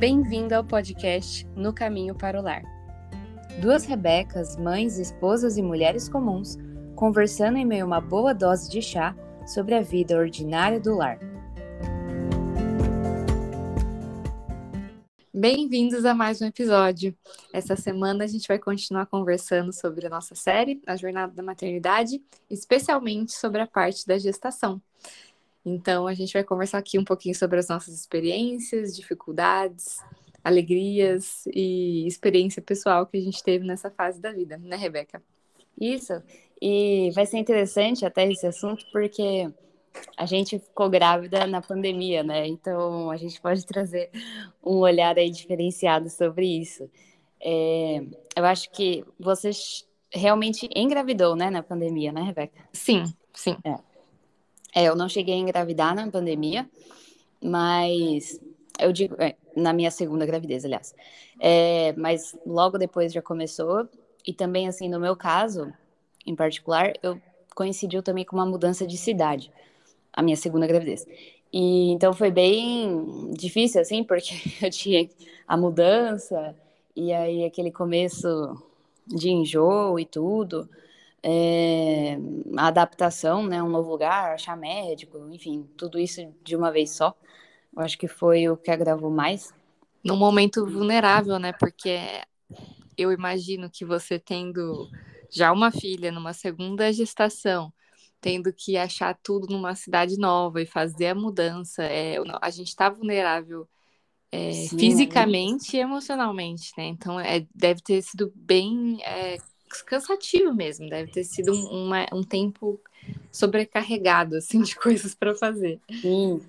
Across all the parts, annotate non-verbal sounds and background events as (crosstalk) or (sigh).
Bem-vindo ao podcast No Caminho para o Lar. Duas Rebecas, mães, esposas e mulheres comuns, conversando em meio a uma boa dose de chá sobre a vida ordinária do lar. Bem-vindos a mais um episódio. Essa semana a gente vai continuar conversando sobre a nossa série, A Jornada da Maternidade, especialmente sobre a parte da gestação. Então, a gente vai conversar aqui um pouquinho sobre as nossas experiências, dificuldades, alegrias e experiência pessoal que a gente teve nessa fase da vida, né, Rebeca? Isso. E vai ser interessante até esse assunto, porque a gente ficou grávida na pandemia, né? Então, a gente pode trazer um olhar aí diferenciado sobre isso. É, eu acho que você realmente engravidou, né, na pandemia, né, Rebeca? Sim, sim. É. É, eu não cheguei a engravidar na pandemia, mas eu digo, é, na minha segunda gravidez, aliás. É, mas logo depois já começou, e também, assim, no meu caso, em particular, eu coincidiu também com uma mudança de cidade, a minha segunda gravidez. E então foi bem difícil, assim, porque (laughs) eu tinha a mudança, e aí aquele começo de enjoo e tudo é, a adaptação, né, um novo lugar, achar médico, enfim, tudo isso de uma vez só. Eu acho que foi o que agravou mais. Num momento vulnerável, né? Porque eu imagino que você tendo já uma filha numa segunda gestação, tendo que achar tudo numa cidade nova e fazer a mudança, é, a gente está vulnerável é, Sim, fisicamente é. e emocionalmente, né? Então é, deve ter sido bem é, cansativo mesmo, deve ter sido um, uma, um tempo sobrecarregado, assim, de (laughs) coisas para fazer. Sim.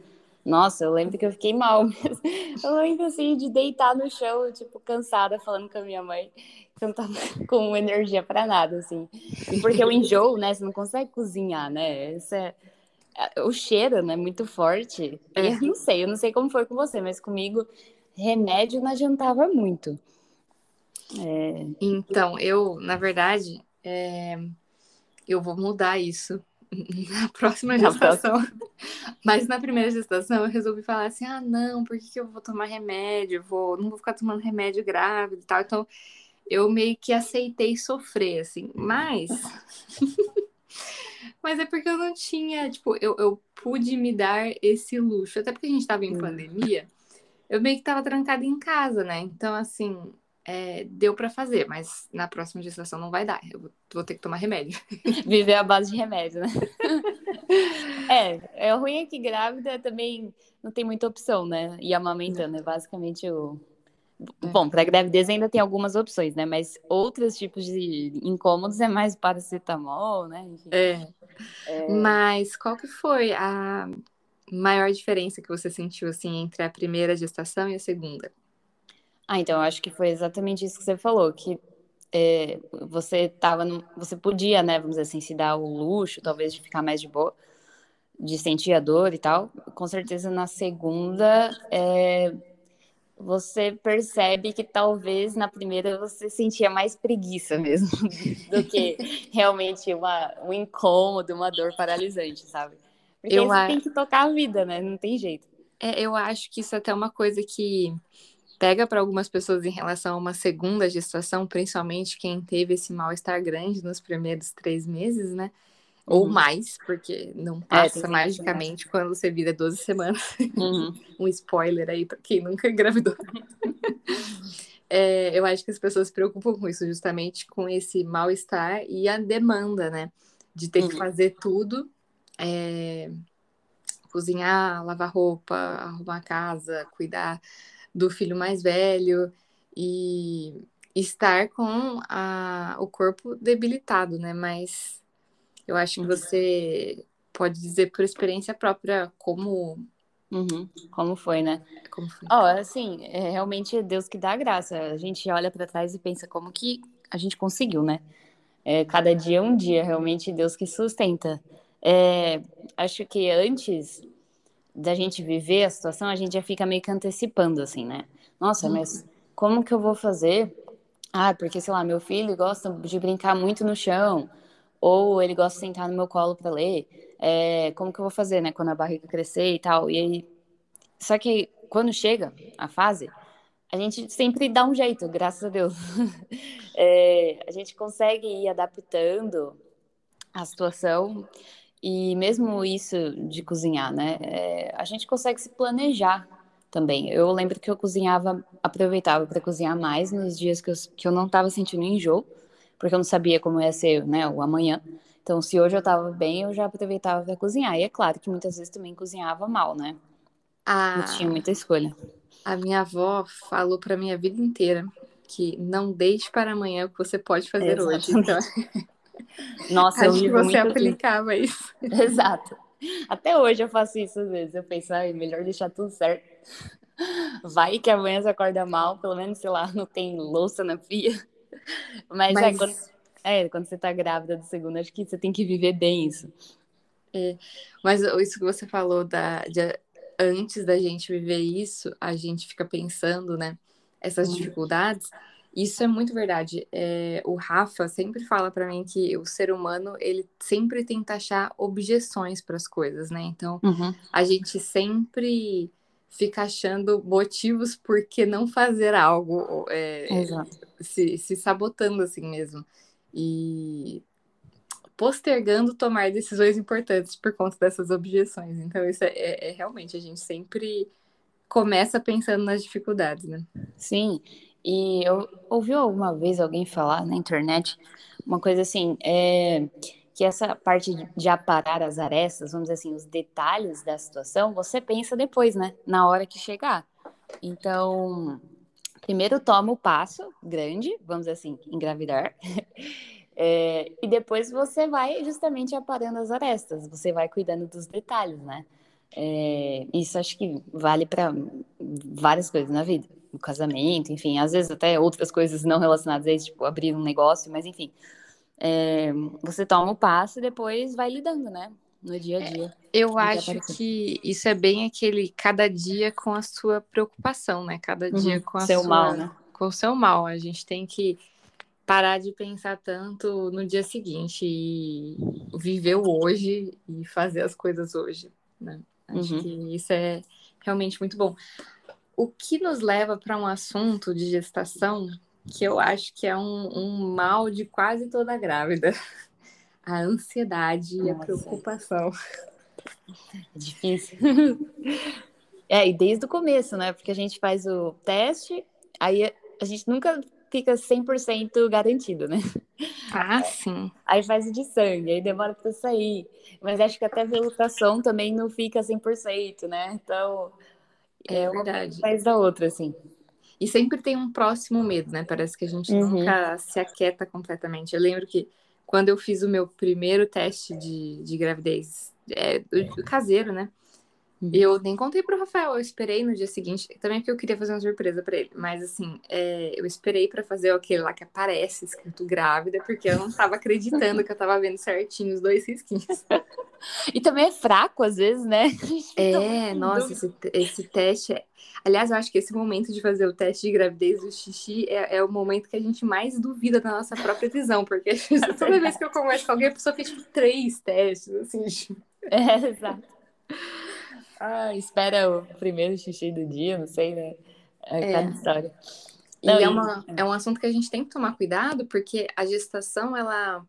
Nossa, eu lembro que eu fiquei mal. (laughs) Eu lembro, assim, de deitar no chão, tipo, cansada, falando com a minha mãe, que eu não tava (laughs) com energia para nada, assim. E porque eu enjoo, né? Você não consegue cozinhar, né? Isso é... é o cheiro, né? Muito forte. É. E eu não sei, eu não sei como foi com você, mas comigo, remédio não adiantava muito. É... Então, eu, na verdade, é... eu vou mudar isso (laughs) na próxima gestação. (laughs) Mas na primeira gestação eu resolvi falar assim: ah, não, por que, que eu vou tomar remédio? Vou, não vou ficar tomando remédio grávida e tal. Então eu meio que aceitei sofrer, assim. Mas. (laughs) Mas é porque eu não tinha, tipo, eu, eu pude me dar esse luxo. Até porque a gente estava em hum. pandemia, eu meio que estava trancada em casa, né? Então, assim, é, deu para fazer, mas na próxima gestação não vai dar. Eu vou, vou ter que tomar remédio. (laughs) Viver à base de remédio, né? (laughs) é, é ruim é que grávida também não tem muita opção, né? E amamentando é basicamente o. É. Bom, para gravidez ainda tem algumas opções, né? Mas outros tipos de incômodos é mais paracetamol, né? É. é. Mas qual que foi a maior diferença que você sentiu assim entre a primeira gestação e a segunda? Ah, então eu acho que foi exatamente isso que você falou, que é, você tava no, você podia, né, vamos dizer assim, se dar o luxo, talvez, de ficar mais de boa, de sentir a dor e tal. Com certeza na segunda é, você percebe que talvez na primeira você sentia mais preguiça mesmo (laughs) do que realmente uma, um incômodo, uma dor paralisante, sabe? Porque eu você tem que tocar a vida, né? Não tem jeito. É, eu acho que isso é até uma coisa que pega para algumas pessoas em relação a uma segunda gestação, principalmente quem teve esse mal-estar grande nos primeiros três meses, né? Ou uhum. mais, porque não é, passa é, magicamente quando você vira 12 semanas. Uhum. (laughs) um spoiler aí para quem nunca engravidou. (laughs) é, eu acho que as pessoas se preocupam com isso, justamente com esse mal-estar e a demanda, né? De ter uhum. que fazer tudo. É, cozinhar, lavar roupa, arrumar a casa, cuidar do filho mais velho e estar com a, o corpo debilitado, né? Mas eu acho que você pode dizer por experiência própria como Uhum. Como foi, né? Como foi? Ó, oh, assim, é realmente Deus que dá a graça. A gente olha para trás e pensa como que a gente conseguiu, né? É, cada dia é um dia, realmente Deus que sustenta. É, acho que antes da gente viver a situação, a gente já fica meio que antecipando, assim, né? Nossa, uhum. mas como que eu vou fazer? Ah, porque, sei lá, meu filho gosta de brincar muito no chão, ou ele gosta de sentar no meu colo para ler. É, como que eu vou fazer, né, quando a barriga crescer e tal? E aí... Só que quando chega a fase, a gente sempre dá um jeito, graças a Deus. (laughs) É, a gente consegue ir adaptando a situação e mesmo isso de cozinhar, né? É, a gente consegue se planejar também. Eu lembro que eu cozinhava, aproveitava para cozinhar mais nos dias que eu, que eu não estava sentindo enjoo, porque eu não sabia como ia ser né, o amanhã. Então, se hoje eu estava bem, eu já aproveitava para cozinhar. E é claro que muitas vezes também cozinhava mal, né? Ah, não tinha muita escolha. A minha avó falou para mim a vida inteira que não deixe para amanhã o que você pode fazer hoje. Então... (laughs) Nossa, Acho eu que você aplicava assim. isso. (laughs) Exato. Até hoje eu faço isso às vezes. Eu penso, ai, melhor deixar tudo certo. Vai que amanhã você acorda mal, pelo menos, sei lá, não tem louça na pia. Mas, é, Mas... É, quando, é, quando você tá grávida do segundo, acho que você tem que viver bem isso. É, mas isso que você falou da, de, antes da gente viver isso, a gente fica pensando, né? Essas uhum. dificuldades. Isso é muito verdade. É, o Rafa sempre fala para mim que o ser humano ele sempre tenta achar objeções para as coisas, né? Então uhum. a gente sempre fica achando motivos por que não fazer algo, é, se, se sabotando assim mesmo. E postergando tomar decisões importantes por conta dessas objeções. Então, isso é, é, é, realmente, a gente sempre começa pensando nas dificuldades, né? Sim, e eu ouvi alguma vez alguém falar na internet uma coisa assim, é, que essa parte de aparar as arestas, vamos dizer assim, os detalhes da situação, você pensa depois, né? Na hora que chegar. Então, primeiro toma o passo grande, vamos dizer assim, engravidar. (laughs) É, e depois você vai justamente aparando as arestas, você vai cuidando dos detalhes, né? É, isso acho que vale para várias coisas na vida, o casamento, enfim, às vezes até outras coisas não relacionadas a isso, tipo abrir um negócio, mas enfim. É, você toma o passo e depois vai lidando, né? No dia a dia. É, eu acho que isso é bem aquele cada dia com a sua preocupação, né? Cada uhum. dia com a seu sua, mal, né? Com o seu mal. A gente tem que parar de pensar tanto no dia seguinte e viver o hoje e fazer as coisas hoje, né? Acho uhum. que isso é realmente muito bom. O que nos leva para um assunto de gestação que eu acho que é um, um mal de quase toda grávida. (laughs) A ansiedade Nossa. e a preocupação. É difícil. (laughs) É, e desde o começo, né? Porque a gente faz o teste, aí a gente nunca fica 100% garantido, né? Ah, sim. Aí faz o de sangue, aí demora para sair. Mas acho que até a ultrassom também não fica 100%, né? Então, é, verdade. faz da outra, assim. E sempre tem um próximo medo, né? Parece que a gente uhum. nunca se aquieta completamente. Eu lembro que quando eu fiz o meu primeiro teste de, de gravidez, é, do, caseiro, né? Uhum. Eu nem contei pro Rafael, eu esperei no dia seguinte, também porque eu queria fazer uma surpresa para ele, mas assim, é, eu esperei para fazer aquele lá que aparece escrito grávida, porque eu não tava acreditando que eu tava vendo certinho os dois risquinhos. (laughs) e também é fraco às vezes, né? É, nossa, esse, esse, teste. É... Aliás, eu acho que esse momento de fazer o teste de gravidez do xixi é, é o momento que a gente mais duvida da nossa própria visão, porque (laughs) é toda vez que eu converso com alguém, a pessoa fez tipo três testes, assim. Tipo... (laughs) É, exato. Ah, espera o primeiro xixi do dia, não sei, né? É, é. cada história. Não, e é, uma, é um assunto que a gente tem que tomar cuidado, porque a gestação, ela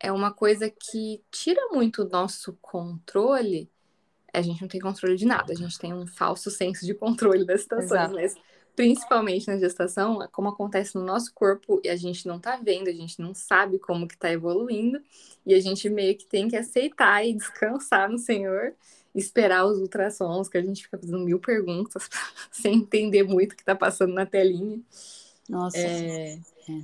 é uma coisa que tira muito o nosso controle. A gente não tem controle de nada, a gente tem um falso senso de controle das situações, mas principalmente na gestação, como acontece no nosso corpo e a gente não tá vendo, a gente não sabe como que tá evoluindo, e a gente meio que tem que aceitar e descansar no Senhor esperar os ultrassons, que a gente fica fazendo mil perguntas (laughs) sem entender muito o que está passando na telinha. Nossa. É,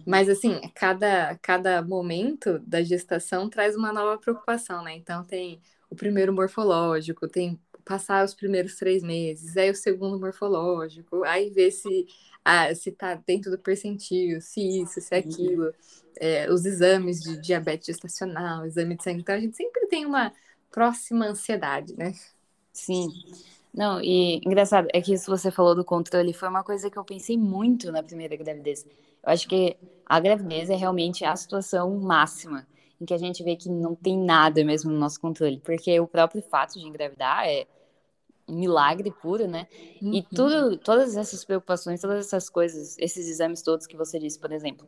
mas assim, cada, cada momento da gestação traz uma nova preocupação, né? Então tem o primeiro morfológico, tem passar os primeiros três meses, aí o segundo morfológico, aí ver se ah, se tá dentro do percentil, se isso, se aquilo, é, os exames de diabetes gestacional, exame de sangue. Então a gente sempre tem uma próxima ansiedade, né? Sim. Não, e engraçado, é que isso você falou do controle foi uma coisa que eu pensei muito na primeira gravidez. Eu acho que a gravidez é realmente a situação máxima em que a gente vê que não tem nada mesmo no nosso controle, porque o próprio fato de engravidar é milagre puro, né? Uhum. E tudo, todas essas preocupações, todas essas coisas, esses exames todos que você disse, por exemplo,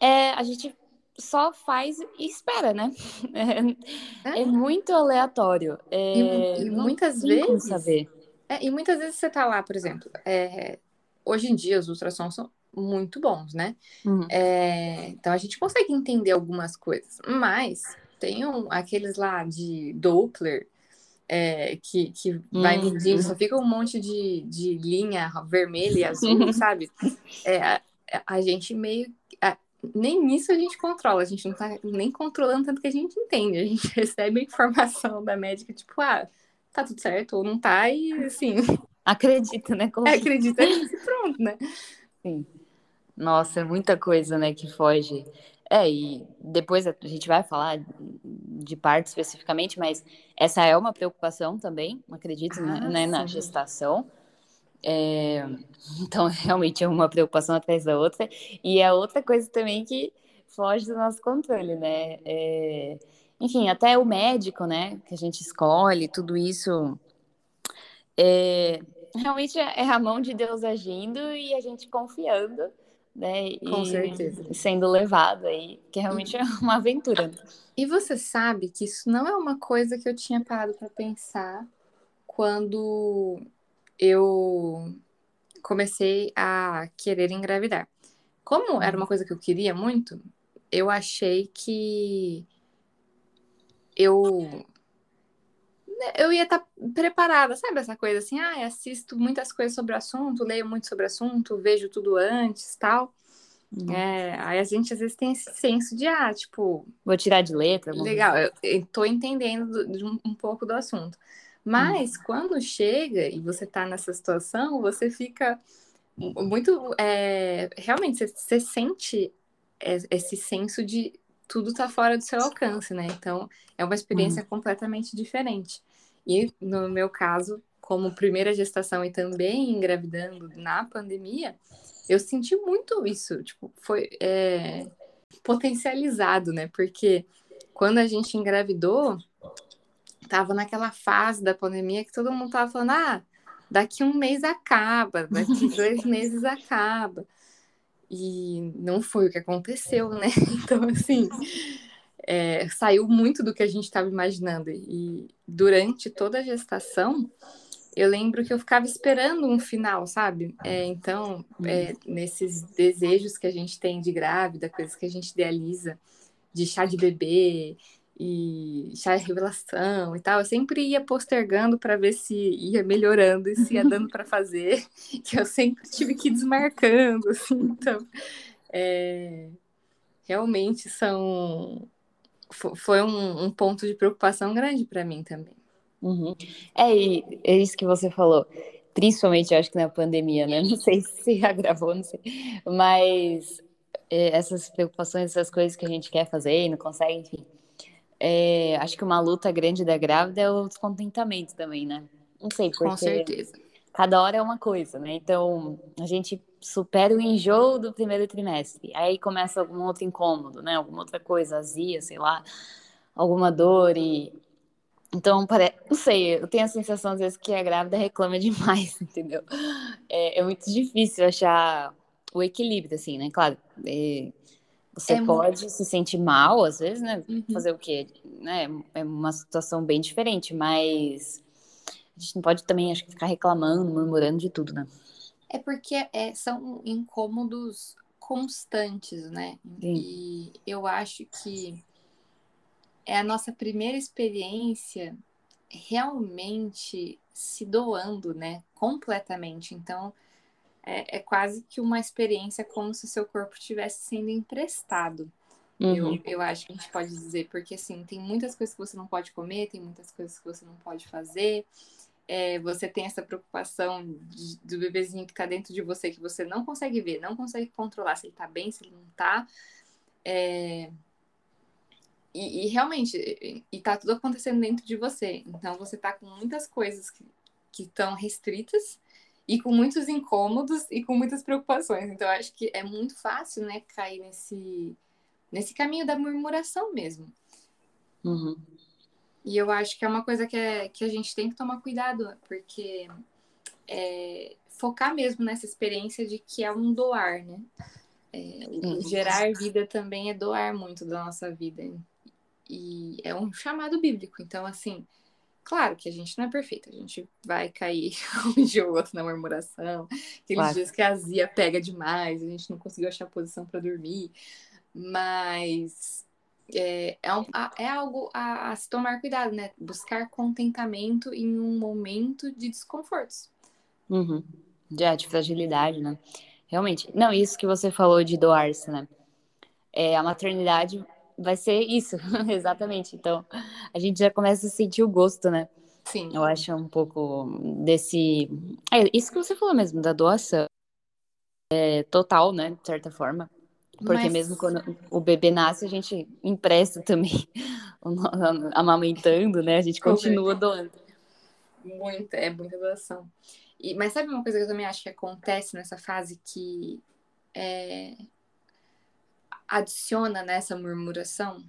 é, a gente só faz e espera, né? (laughs) É, é muito aleatório. É, e, e muitas vezes. Saber. É, e muitas vezes você tá lá, por exemplo, é, hoje em dia os ultrassons são muito bons, né? Uhum. É, então a gente consegue entender algumas coisas, mas tem um, aqueles lá de Doppler é, que, que vai uhum. medindo, só fica um monte de, de linha vermelha e azul, (laughs) sabe? É, a, a, gente meio. Nem nisso a gente controla, a gente não tá nem controlando tanto que a gente entende. A gente (laughs) recebe a informação da médica, tipo, ah, tá tudo certo ou não tá, e assim. (laughs) Acredita, né? Como... É, acredita e (laughs) pronto, né? Sim. Nossa, é muita coisa, né, que foge. É, e depois a gente vai falar de parte especificamente, mas essa é uma preocupação também, acredito, né, ah, né, na gestação. É, então, (laughs) realmente é uma preocupação atrás da outra. E é outra coisa também que foge do nosso controle, né? É, enfim, até o médico, né, que a gente escolhe, tudo isso. É, realmente é a mão de Deus agindo e a gente confiando né? Com e certeza. Sendo levado aí, que realmente é uma aventura. E você sabe que isso não é uma coisa que eu tinha parado para pensar quando eu comecei a querer engravidar. Como era uma coisa que eu queria muito, eu achei que eu né, eu ia estar tá preparada, sabe essa coisa assim, ah, assisto muitas coisas sobre o assunto, leio muito sobre o assunto, vejo tudo antes, tal. Uhum. É, aí a gente às vezes tem esse senso de, ah, tipo... Vou tirar de letra. Legal, eu, estou entendendo de um, um, pouco do assunto. Mas uhum. quando chega e você está nessa situação, você fica muito... É, realmente, você, você sente esse senso de tudo está fora do seu alcance, né? Então, é uma experiência uhum. completamente diferente. E no meu caso, como primeira gestação e também engravidando na pandemia, eu senti muito isso, tipo, foi é, potencializado, né? Porque quando a gente engravidou, tava naquela fase da pandemia que todo mundo tava falando, ah, daqui um mês acaba, daqui (laughs) dois meses acaba. E não foi o que aconteceu, né? (laughs) Então, assim, é, saiu muito do que a gente estava imaginando. E durante toda a gestação, eu lembro que eu ficava esperando um final, sabe? É, então, é, nesses desejos que a gente tem de grávida, coisas que a gente idealiza, de chá de bebê, e chá de revelação e tal, eu sempre ia postergando para ver se ia melhorando e se ia dando para fazer, (laughs) que eu sempre tive que ir desmarcando, assim, então é, realmente são foi um, um, ponto de preocupação grande para mim também. Uhum. É, é isso que você falou, principalmente eu acho que na pandemia, né? Não sei se agravou, não sei, mas é, essas preocupações, essas coisas que a gente quer fazer e não consegue, enfim é, acho que uma luta grande da grávida é o descontentamento também, né? Não sei, porque Com certeza. cada hora é uma coisa, né? Então, a gente supera o enjoo do primeiro trimestre, aí começa algum outro incômodo, né? Alguma outra coisa, azia, sei lá, alguma dor e... Então, pare... não sei, eu tenho a sensação às vezes que a grávida reclama (laughs) demais, entendeu? É, é muito difícil achar o equilíbrio, assim, né? Claro, é você é pode muito... se sentir mal, às vezes, né? Uhum. Fazer o quê? Né? É uma situação bem diferente, mas a gente não pode também, acho que, ficar reclamando, murmurando de tudo, né? É porque é, são incômodos constantes, né? Sim. E eu acho que é a nossa primeira experiência realmente se doando, né? Completamente. Então, é, é quase que uma experiência como se o seu corpo estivesse sendo emprestado. Uhum. Eu, eu acho que a gente pode dizer, porque assim, tem muitas coisas que você não pode comer, tem muitas coisas que você não pode fazer. É, você tem essa preocupação de, do bebezinho que está dentro de você, que você não consegue ver, não consegue controlar se ele está bem, se ele não está. É... E, e, realmente, e, está tudo acontecendo dentro de você. Então, você está com muitas coisas que estão restritas e com muitos incômodos e com muitas preocupações. Então, acho que é muito fácil, né, cair nesse, nesse caminho da murmuração mesmo. Uhum. E eu acho que é uma coisa que, é, que a gente tem que tomar cuidado, porque é, focar mesmo nessa experiência de que é um doar, né? É, o gerar vida também é doar muito da nossa vida. E é um chamado bíblico. Então, assim, claro que a gente não é perfeito. A gente vai cair (laughs) um dia ou outro na murmuração. Aqueles claro. dias que a azia pega demais, a gente não conseguiu achar posição para dormir. Mas é, é, um, é algo a, a, se tomar cuidado, né? Buscar contentamento em um momento de desconfortos. Uhum. De, de fragilidade, né? Realmente. Não, isso que você falou de doar-se, né? É, a maternidade vai ser isso, (laughs) exatamente. Então, a gente já começa a sentir o gosto, né? Sim. Eu acho um pouco desse. É, isso que você falou mesmo, da doação. É, total, né? De certa forma. Porque Mas... mesmo quando o bebê nasce, a gente empresta também, (laughs) amamentando, né? A gente continua doando. Muita, é muita doação. E, mas sabe uma coisa que eu também acho que acontece nessa fase que é, adiciona nessa murmuração?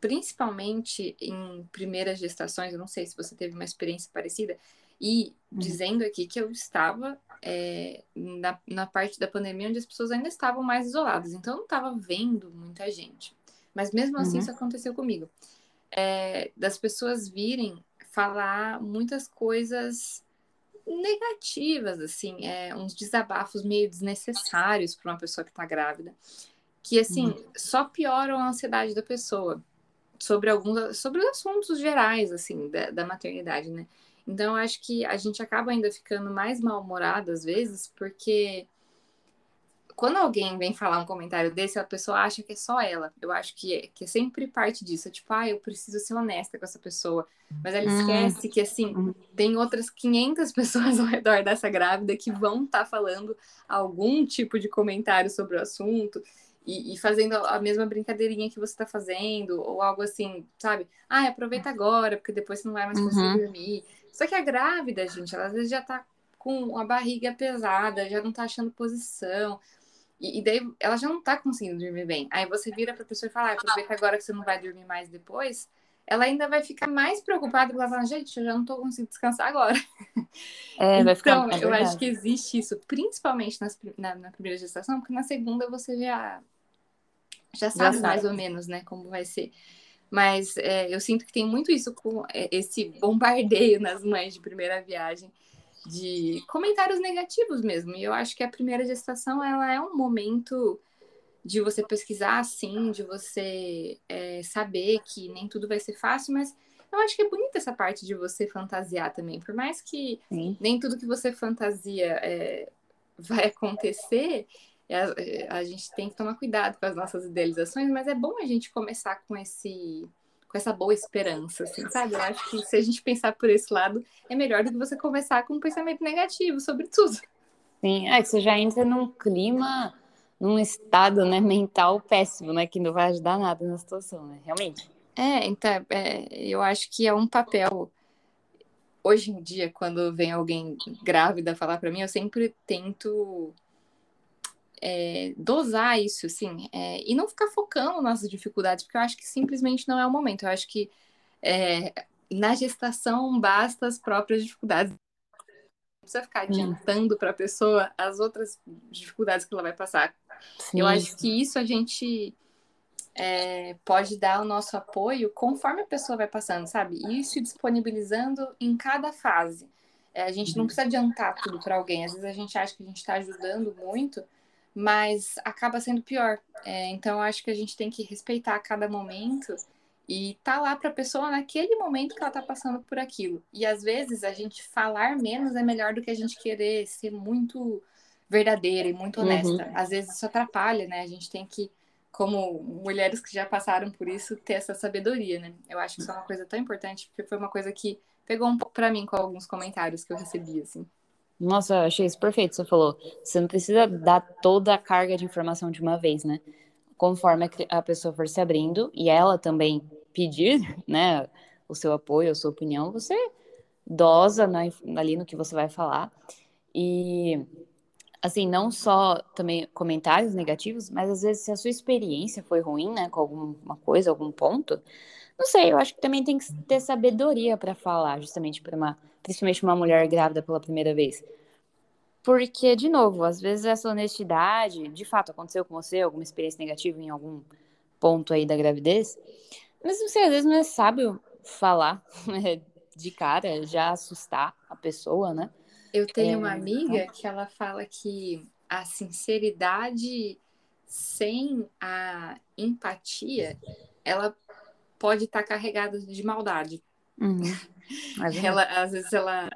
Principalmente em primeiras gestações, eu não sei se você teve uma experiência parecida, e uhum. dizendo aqui que eu estava é, na, na parte da pandemia onde as pessoas ainda estavam mais isoladas, então eu não estava vendo muita gente. Mas mesmo assim, uhum. isso aconteceu comigo. É, das pessoas virem falar muitas coisas negativas, assim, é, uns desabafos meio desnecessários para uma pessoa que está grávida, que assim uhum. só pioram a ansiedade da pessoa sobre alguns sobre os assuntos gerais assim da, da maternidade, né? Então eu acho que a gente acaba ainda ficando mais mal-humorado às vezes porque quando alguém vem falar um comentário desse, a pessoa acha que é só ela. Eu acho que é, que é sempre parte disso. É tipo, ah, eu preciso ser honesta com essa pessoa. Mas ela uhum. esquece que, assim, uhum. tem outras 500 (laughs) pessoas ao redor dessa grávida que vão estar tá falando algum tipo de comentário sobre o assunto. E, e, fazendo a mesma brincadeirinha que você está fazendo, ou algo assim, sabe? Ah, aproveita agora, porque depois você não vai mais conseguir uhum. dormir. Só que a grávida, gente, ela às vezes já tá com a barriga pesada, já não tá achando posição. E, e, daí ela já não tá conseguindo dormir bem. Aí você vira pra pessoa e fala, ah, aproveita agora que você não vai dormir mais depois. Ela ainda vai ficar mais preocupada porque ela fala, gente, eu já não tô conseguindo descansar agora. É, então, vai ficar, é eu acho que existe isso, principalmente nas, na, na, primeira gestação, porque na segunda você já, já sabe, já sabe. mais ou menos, né, como vai ser. Mas é, eu sinto que tem muito isso com é, esse bombardeio nas mães de primeira viagem de comentários negativos mesmo. E eu acho que a primeira gestação ela é um momento de você pesquisar, sim, de você é, saber que nem tudo vai ser fácil, mas eu acho que é bonita essa parte de você fantasiar também. Por mais que sim. nem tudo que você fantasia é, vai acontecer, é, é, a gente tem que tomar cuidado com as nossas idealizações, mas é bom a gente começar com esse com essa boa esperança, assim, sabe? Eu acho que se a gente pensar por esse lado, é melhor do que você começar com um pensamento negativo sobre tudo. Sim, é que você já entra num clima, num estado né, mental péssimo, né? Que não vai ajudar nada na situação, né? Realmente. É, então, é, eu acho que é um papel. Hoje em dia, quando vem alguém grávida falar para mim, eu sempre tento é, dosar isso, assim, é, e não ficar focando nas dificuldades, porque eu acho que simplesmente não é o momento. Eu acho que é, na gestação basta as próprias dificuldades. Não precisa ficar adiantando para a pessoa as outras dificuldades que ela vai passar. Sim. Eu acho que isso a gente é, pode dar o nosso apoio conforme a pessoa vai passando, sabe? Isso disponibilizando em cada fase. É, a gente não uhum. precisa adiantar tudo para alguém. Às vezes a gente acha que a gente está ajudando muito, mas acaba sendo pior. É, então, eu acho que a gente tem que respeitar cada momento e tá lá para a pessoa naquele momento que ela tá passando por aquilo. E às vezes a gente falar menos é melhor do que a gente querer ser muito verdadeira e muito honesta. Uhum. Às vezes isso atrapalha, né? A gente tem que, como mulheres que já passaram por isso, ter essa sabedoria, né? Eu acho que isso é uma coisa tão importante, porque foi uma coisa que pegou um pouco para mim com alguns comentários que eu recebi, assim. Nossa, eu achei isso perfeito. Você falou, você não precisa dar toda a carga de informação de uma vez, né? Conforme a pessoa for se abrindo e ela também pedir, (laughs) né, o seu apoio, a sua opinião, você dosa na, ali no que você vai falar. E, assim, não só também comentários negativos, mas às vezes se a sua experiência foi ruim, né, com alguma coisa, algum ponto, Não sei, eu acho que também tem que ter sabedoria para falar, justamente para uma, principalmente uma mulher grávida pela primeira vez. Porque, de novo, às vezes essa honestidade, de fato, aconteceu com você, alguma experiência negativa em algum ponto aí da gravidez, mas não sei, às vezes não é sábio falar (laughs) né, de cara, já assustar a pessoa, né? Eu tenho é, uma amiga então... que ela fala que a sinceridade sem a empatia, ela pode estar carregada de maldade. Uhum. (laughs) ela, às vezes ela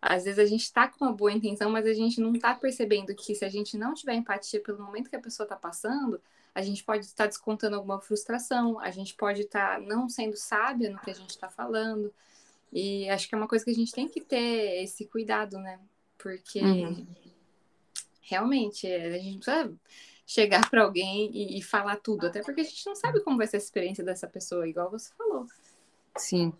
às vezes a gente está com uma boa intenção, mas a gente não está percebendo que se a gente não tiver empatia pelo momento que a pessoa está passando, a gente pode estar tá descontando alguma frustração, a gente pode estar tá não sendo sábia no que a gente está falando. E acho que é uma coisa que a gente tem que ter esse cuidado, né? Porque uhum. realmente a gente precisa chegar para alguém e, e, falar tudo, até porque a gente não sabe como vai ser a experiência dessa pessoa, igual você falou. Sim.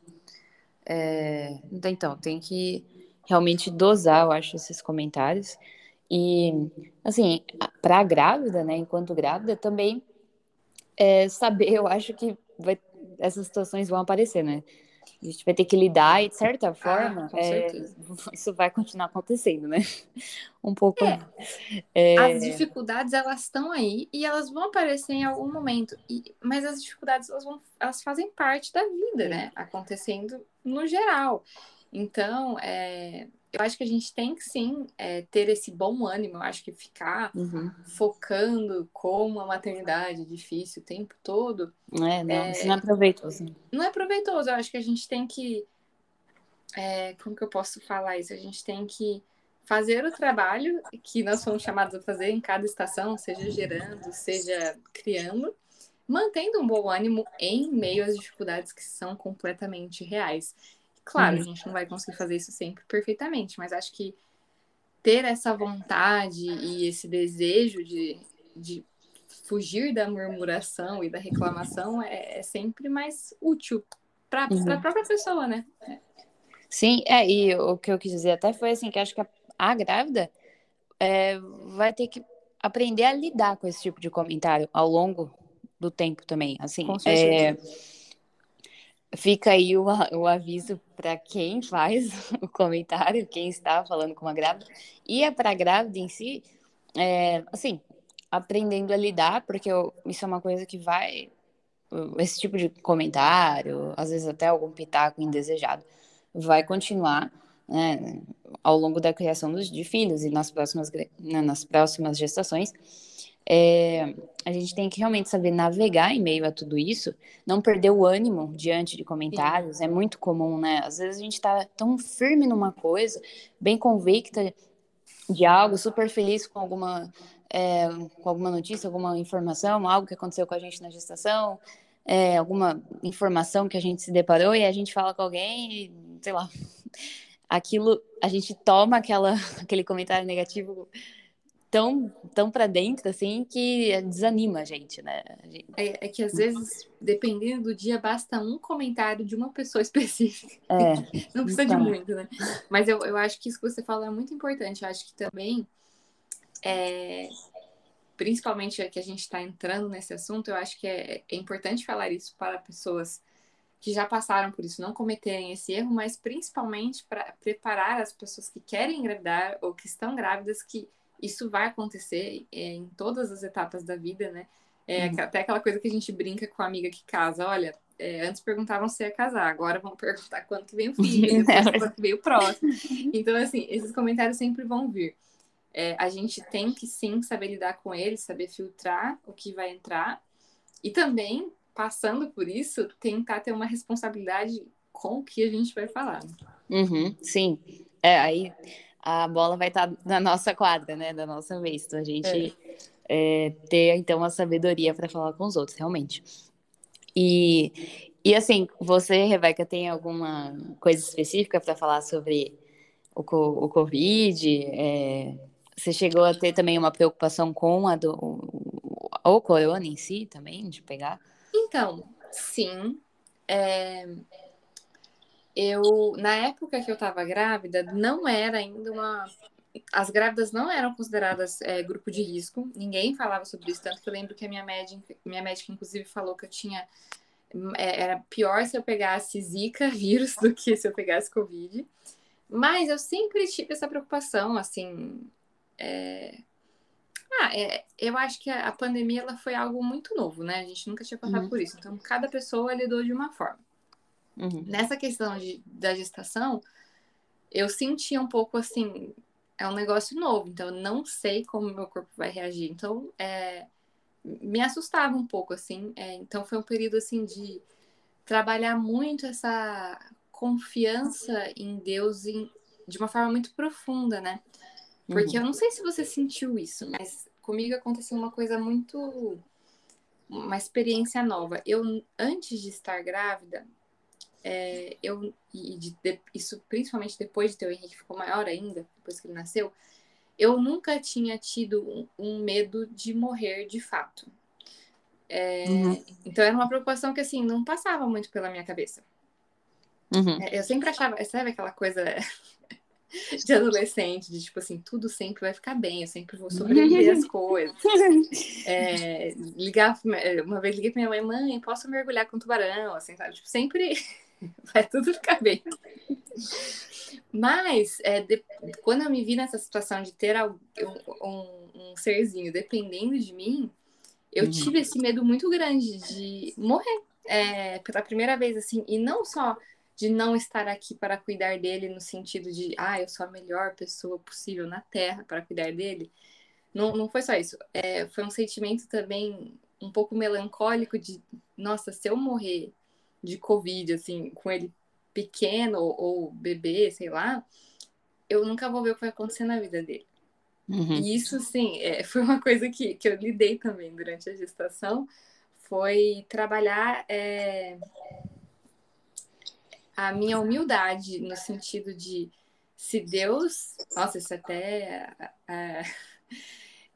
É... Então, tem que realmente dosar, eu acho, esses comentários. E, assim, para a grávida, né, enquanto grávida, também é, saber, eu acho que vai, essas situações vão aparecer, né? A gente vai ter que lidar e, de certa ah, forma, ah, é, (laughs) isso vai continuar acontecendo, né? Um pouco. É. É... As dificuldades, elas estão aí e elas vão aparecer em algum momento. E, mas as dificuldades, elas, vão, elas fazem parte da vida, né? Acontecendo no geral. Então, é, eu acho que a gente tem que sim é, ter esse bom ânimo. Eu acho que ficar uhum. focando como a maternidade é difícil o tempo todo. É, não, é, isso não é proveitoso. Não é proveitoso. Eu acho que a gente tem que. É, como que eu posso falar isso? A gente tem que fazer o trabalho que nós fomos chamados a fazer em cada estação, seja gerando, seja criando, mantendo um bom ânimo em meio às dificuldades que são completamente reais. Claro, uhum. a gente não vai conseguir fazer isso sempre perfeitamente, mas acho que ter essa vontade e esse desejo de, de fugir da murmuração e da reclamação é, é sempre mais útil para uhum. a própria pessoa, né? Sim, é, e o que eu quis dizer até foi assim, que acho que a, a grávida é, vai ter que aprender a lidar com esse tipo de comentário ao longo do tempo também, assim. Com certeza. É, Fica aí o, o aviso para quem faz (laughs) o comentário, quem está falando com uma grávida. E é para a grávida em si, é, assim, aprendendo a lidar, porque eu, isso é uma coisa que vai. Esse tipo de comentário, às vezes até algum pitaco indesejado, vai continuar né, ao longo da criação dos, de filhos e nas próximas, né, nas próximas gestações. É, a gente tem que realmente saber navegar em meio a tudo isso, não perder o ânimo diante de comentários. Sim. É muito comum, né? Às vezes a gente tá tão firme numa coisa, bem convicta de algo, super feliz com alguma, é, com alguma notícia, alguma informação, algo que aconteceu com a gente na gestação, é, alguma informação que a gente se deparou e a gente fala com alguém e, sei lá, (laughs) aquilo, a gente toma aquela, (laughs) aquele comentário negativo tão, tão para dentro, assim, que desanima a gente, né? A gente... É, é, que às vezes, dependendo do dia, basta um comentário de uma pessoa (laughs) específica. É, Não precisa então... de muito, né? Mas eu, eu acho que isso que você fala é muito importante. Eu acho que também, é, principalmente que a gente está entrando nesse assunto, eu acho que é, é importante falar isso para pessoas que já passaram por isso, não cometerem esse erro, mas principalmente para preparar as pessoas que querem engravidar ou que estão grávidas que isso vai acontecer é, em todas as etapas da vida, né? É, uhum. Até aquela coisa que a gente brinca com a amiga que casa, olha, é, antes perguntavam se ia casar, agora vão (laughs) perguntar quando que vem o filho, depois quando que vem o próximo. (laughs) Então, assim, esses comentários sempre vão vir. É, a gente tem que sim saber lidar com eles, saber filtrar o que vai entrar e também, passando por isso, tentar ter uma responsabilidade com o que a gente vai falar. Uhum, sim. É, aí a bola vai estar na nossa quadra, né? Da nossa vez. Então a gente é. É, ter então a sabedoria para falar com os outros, realmente. E, e assim, você, Rebeca, tem alguma coisa específica para falar sobre o, o Covid? É, você chegou a ter também uma preocupação com a do, o, o corona em si também, de pegar? Então, sim. É, eu, na época que eu estava grávida, não era ainda uma. As grávidas não eram consideradas é, grupo de risco, ninguém falava sobre isso, tanto que eu lembro que a minha médica, minha médica, inclusive, falou que eu tinha é, era pior se eu pegasse Zika (laughs) vírus do que se eu pegasse Covid. Mas eu sempre tive essa preocupação, assim. É... Ah, é, eu acho que a, pandemia ela foi algo muito novo, né? A gente nunca tinha passado uhum. por isso. Então, cada pessoa lidou de uma forma. Uhum. Nessa questão de, da gestação, eu sentia um pouco assim, é um negócio novo, então eu não sei como meu corpo vai reagir. Então, é, me assustava um pouco, assim. É, então, foi um período, assim, de trabalhar muito essa confiança em Deus em, de uma forma muito profunda, né? Porque uhum. eu não sei se você sentiu isso, mas comigo aconteceu uma coisa muito. uma experiência nova. Eu, antes de estar grávida, é, eu e de, de, isso principalmente depois de ter o Henrique ficou maior ainda, depois que ele nasceu, eu nunca tinha tido um, um medo de morrer de fato. É, uhum. Então era uma preocupação que assim não passava muito pela minha cabeça. Uhum. É, eu sempre achava, sabe aquela coisa (laughs) de adolescente, de tipo assim, tudo sempre vai ficar bem, eu sempre vou sobreviver às coisas. (laughs) É, ligar, uma vez liguei pra minha mãe, mãe, posso mergulhar com tubarão? Assim, sabe? Tipo, sempre (laughs) vai tudo ficar bem. Mas, é, de, quando eu me vi nessa situação de ter um, um, um serzinho dependendo de mim, eu uhum. tive esse medo muito grande de morrer é, pela primeira vez, assim, e não só de não estar aqui para cuidar dele no sentido de, ah, eu sou a melhor pessoa possível na Terra para cuidar dele. Não, não foi só isso. É, foi um sentimento também um pouco melancólico de, nossa, se eu morrer de Covid, assim, com ele pequeno ou bebê, sei lá, eu nunca vou ver o que vai acontecer na vida dele. Uhum. E isso, sim, é, (laughs) foi uma coisa que, que eu lidei também durante a gestação, foi trabalhar é, a minha humildade no sentido de se Deus, nossa, isso até é,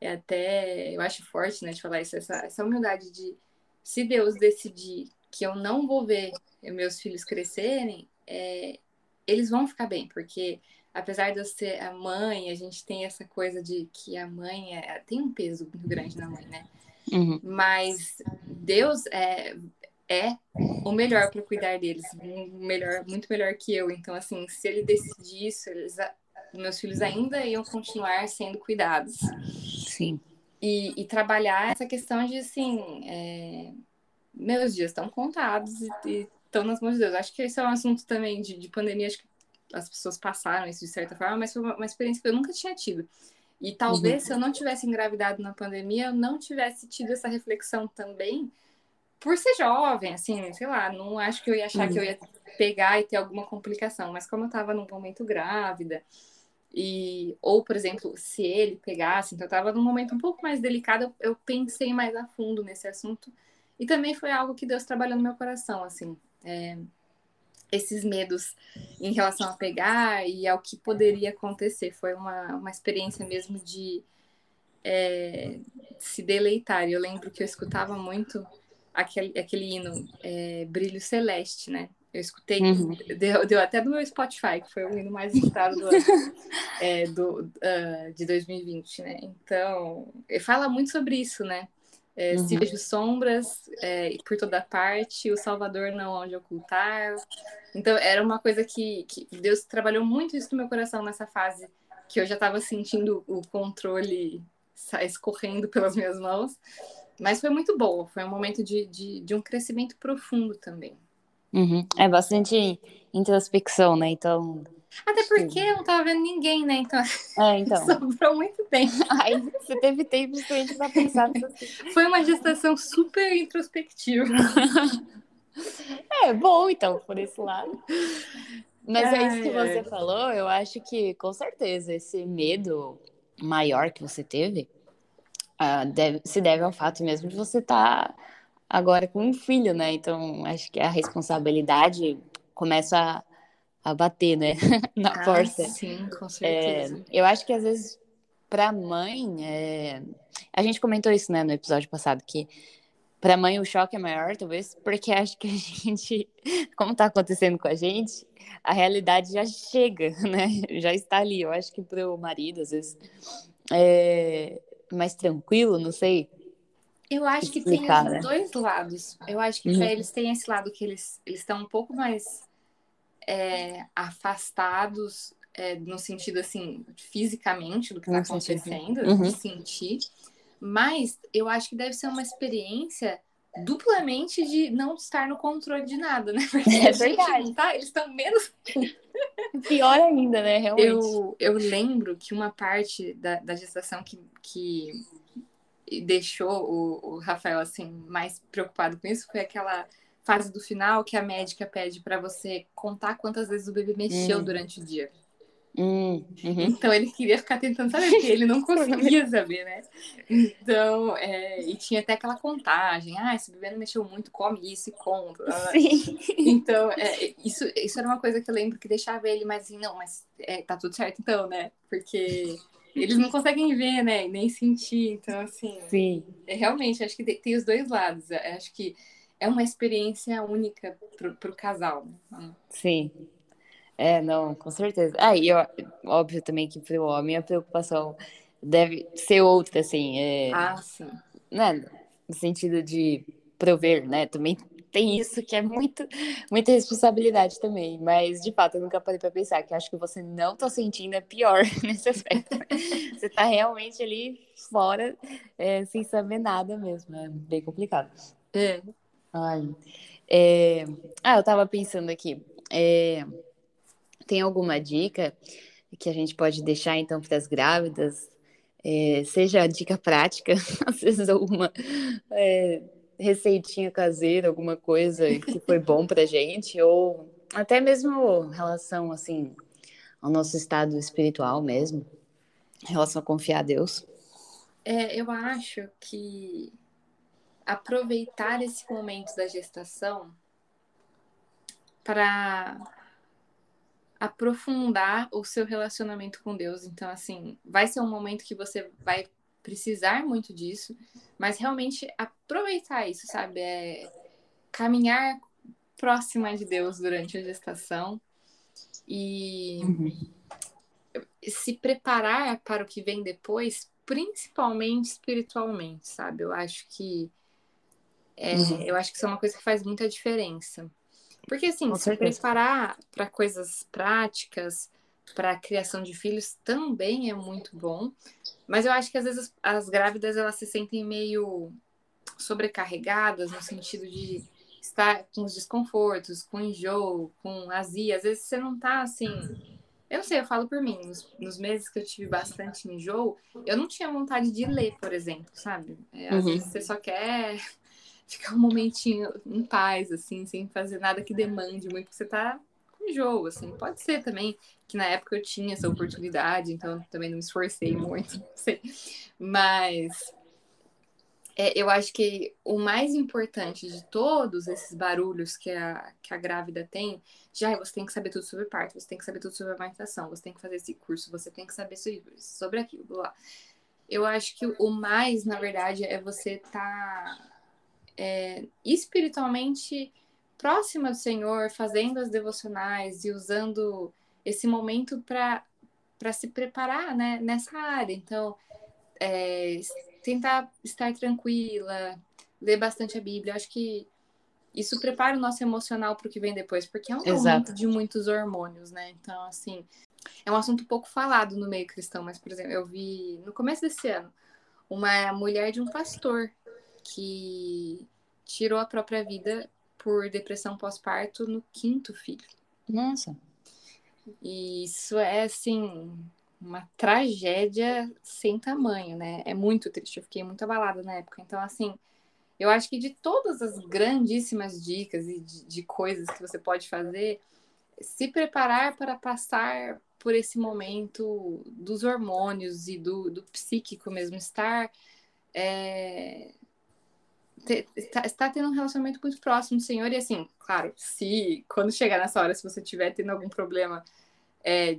é até eu acho forte, né, de falar isso, essa, essa humildade de se Deus decidir que eu não vou ver meus filhos crescerem, é, eles vão ficar bem, porque apesar de eu ser a mãe, a gente tem essa coisa de que a mãe é, tem um peso muito grande na mãe, né? Uhum. Mas Deus é, é o melhor para cuidar deles, melhor, muito melhor que eu. Então, assim, se ele decidir isso, eles, meus filhos ainda iam continuar sendo cuidados. Sim. E, e trabalhar essa questão de, assim, é, meus dias estão contados e estão nas mãos de Deus. Acho que esse é um assunto também de, de pandemia, acho que as pessoas passaram isso de certa forma, mas foi uma, uma experiência que eu nunca tinha tido. E talvez uhum. se eu não tivesse engravidado na pandemia, eu não tivesse tido essa reflexão também, por ser jovem, assim, sei lá, não acho que eu ia achar uhum. que eu ia pegar e ter alguma complicação, mas como eu estava num momento grávida, e ou, por exemplo, se ele pegasse, então eu estava num momento um pouco mais delicado, eu pensei mais a fundo nesse assunto e também foi algo que Deus trabalhou no meu coração, assim. É, esses medos em relação a pegar e ao que poderia acontecer. Foi uma, uma experiência mesmo de é, se deleitar. Eu lembro que eu escutava muito aquele, aquele hino é, Brilho Celeste, né? Eu escutei, uhum. deu, deu, até do meu Spotify, que foi o hino mais escutado do, (laughs) é, do, uh, de 2020, né? Então, fala muito sobre isso, né? É, uhum. Se vejo sombras é, por toda parte, o Salvador não onde ocultar. Então, era uma coisa que, que Deus trabalhou muito isso no meu coração nessa fase, que eu já estava sentindo o controle escorrendo pelas minhas mãos. Mas foi muito boa, foi um momento de, de, de um crescimento profundo também. Uhum. É bastante introspecção, né? Então, até porque eu não tava vendo ninguém, né? Então, é, então. (laughs) sobrou muito tempo. Aí você teve tempo suficiente pra pensar. Foi uma gestação super introspectiva. (laughs) É, bom, então, por esse lado. Mas é isso que você falou, eu acho que, com certeza, esse medo maior que você teve uh, deve, se deve ao fato mesmo de você estar tá agora com um filho, né? Então, acho que a responsabilidade começa a a bater, né, (laughs) na ah, porta. Sim, com certeza. É, eu acho que às vezes para mãe, é... a gente comentou isso, né, no episódio passado que para mãe o choque é maior, talvez, porque acho que a (laughs) gente, como está acontecendo com a gente, a realidade já chega, (laughs) né? Já está ali. Eu acho que para o marido, às vezes, é mais tranquilo, não sei. Eu acho que tem os né? dois lados. Eu acho que uhum. para eles tem esse lado que eles estão um pouco mais é, afastados é, no sentido assim, fisicamente do que está acontecendo, uhum. de sentir. Mas eu acho que deve ser uma experiência duplamente de não estar no controle de nada, né? (laughs) Porque é verdade. Tá, eles estão menos. (laughs) Pior ainda, né? Realmente. Eu, eu lembro que uma parte da, da gestação que, que deixou o, o Rafael assim mais preocupado com isso foi aquela fase do final que a médica pede para você contar quantas vezes o bebê mexeu hum. durante o dia. Hum, uhum. Então ele queria ficar tentando saber, porque ele não (laughs) conseguia saber, né? Então, é, e tinha até aquela contagem, ah, esse bebê não mexeu muito, come isso e conta. (laughs) Sim. Então, é, isso, isso era uma coisa que eu lembro que deixava ele mais assim, não, mas é, tá tudo certo então, né? Porque eles não conseguem ver, né? Nem sentir. Então, assim. Sim. É, realmente, acho que tem os dois lados. Acho que é uma experiência única pro, pro casal. Né? Sim. É, não, com certeza. Ah, e óbvio também que para o homem a preocupação deve ser outra, assim. É, ah, sim. Né, no sentido de prover, né? Também tem isso que é muito, muita responsabilidade também. Mas, de fato, eu nunca parei para pensar que acho que você não tá sentindo é pior (laughs) nesse aspecto. você tá realmente ali fora, é, sem saber nada mesmo. É bem complicado. É. Ai. É... Ah, eu tava pensando aqui. É tem alguma dica que a gente pode deixar então para as grávidas? É, seja dica prática, (laughs) às vezes alguma é, receitinha caseira, alguma coisa que foi bom para gente, ou até mesmo relação assim ao nosso estado espiritual mesmo, em relação a confiar a Deus. É, eu acho que aproveitar esse momento da gestação para aprofundar o seu relacionamento com Deus. Então, assim, vai ser um momento que você vai precisar muito disso, mas realmente aproveitar isso, sabe? É caminhar próxima de Deus durante a gestação e uhum. se preparar para o que vem depois, principalmente espiritualmente, sabe? Eu acho que é, uhum. eu acho que isso é uma coisa que faz muita diferença. Porque, assim, se preparar para coisas práticas, para a criação de filhos, também é muito bom. Mas eu acho que às vezes as grávidas elas se sentem meio sobrecarregadas no sentido de estar com os desconfortos, com enjoo, com azia. Às vezes você não tá assim. Eu não sei, eu falo por mim. Nos, nos meses que eu tive bastante enjoo, eu não tinha vontade de ler, por exemplo, sabe? É, às uhum. vezes você só quer ficar um momentinho em paz, assim, sem fazer nada que demande muito, porque você tá com enjoo, assim. Pode ser também que na época eu tinha essa oportunidade, então também não me esforcei muito, (laughs) não sei. Mas é, eu acho que o mais importante de todos esses barulhos que a, que a grávida tem, já é você tem que saber tudo sobre parto, você tem que saber tudo sobre amamentação, você tem que fazer esse curso, você tem que saber sobre aquilo, lá. Eu acho que o mais, na verdade, é você tá é, espiritualmente próxima do Senhor, fazendo as devocionais e usando esse momento para se preparar né, nessa área. Então, é, tentar estar tranquila, ler bastante a Bíblia. acho que isso prepara o nosso emocional para o que vem depois, porque é um Exato. momento de muitos hormônios, né? Então, assim, é um assunto pouco falado no meio cristão, mas, por exemplo, eu vi no começo desse ano uma mulher de um pastor que tirou a própria vida por depressão pós-parto no quinto filho. Nossa. E isso é, assim, uma tragédia sem tamanho, né? É muito triste. Eu fiquei muito abalada na época. Então, assim, eu acho que de todas as grandíssimas dicas e de, de coisas que você pode fazer, se preparar para passar por esse momento dos hormônios e do, do psíquico mesmo, estar é, está, está tendo um relacionamento muito próximo do Senhor, e assim, claro, se quando chegar nessa hora, se você estiver tendo algum problema é,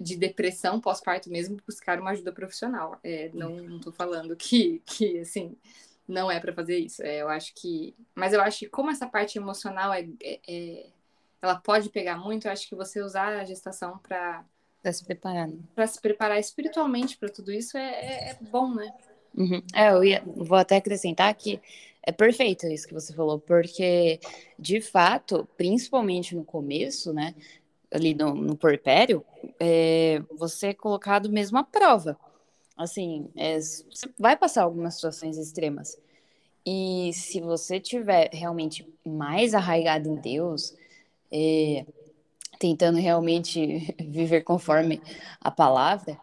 de depressão pós-parto mesmo, buscar uma ajuda profissional. É, não estou falando que, que assim, não é para fazer isso. É, eu acho que. Mas eu acho que como essa parte emocional é, é, é ela pode pegar muito, eu acho que você usar a gestação para para se preparar. Para se preparar espiritualmente para tudo isso é, é, é, bom, né? Uhum. É, eu ia, vou até acrescentar que é perfeito isso que você falou, porque de fato, principalmente no começo, né, ali no, no porpério, é, você é colocado mesmo à prova. Assim, é, você vai passar algumas situações extremas. E se você tiver realmente mais arraigado em Deus, é, tentando realmente (laughs) viver conforme a palavra,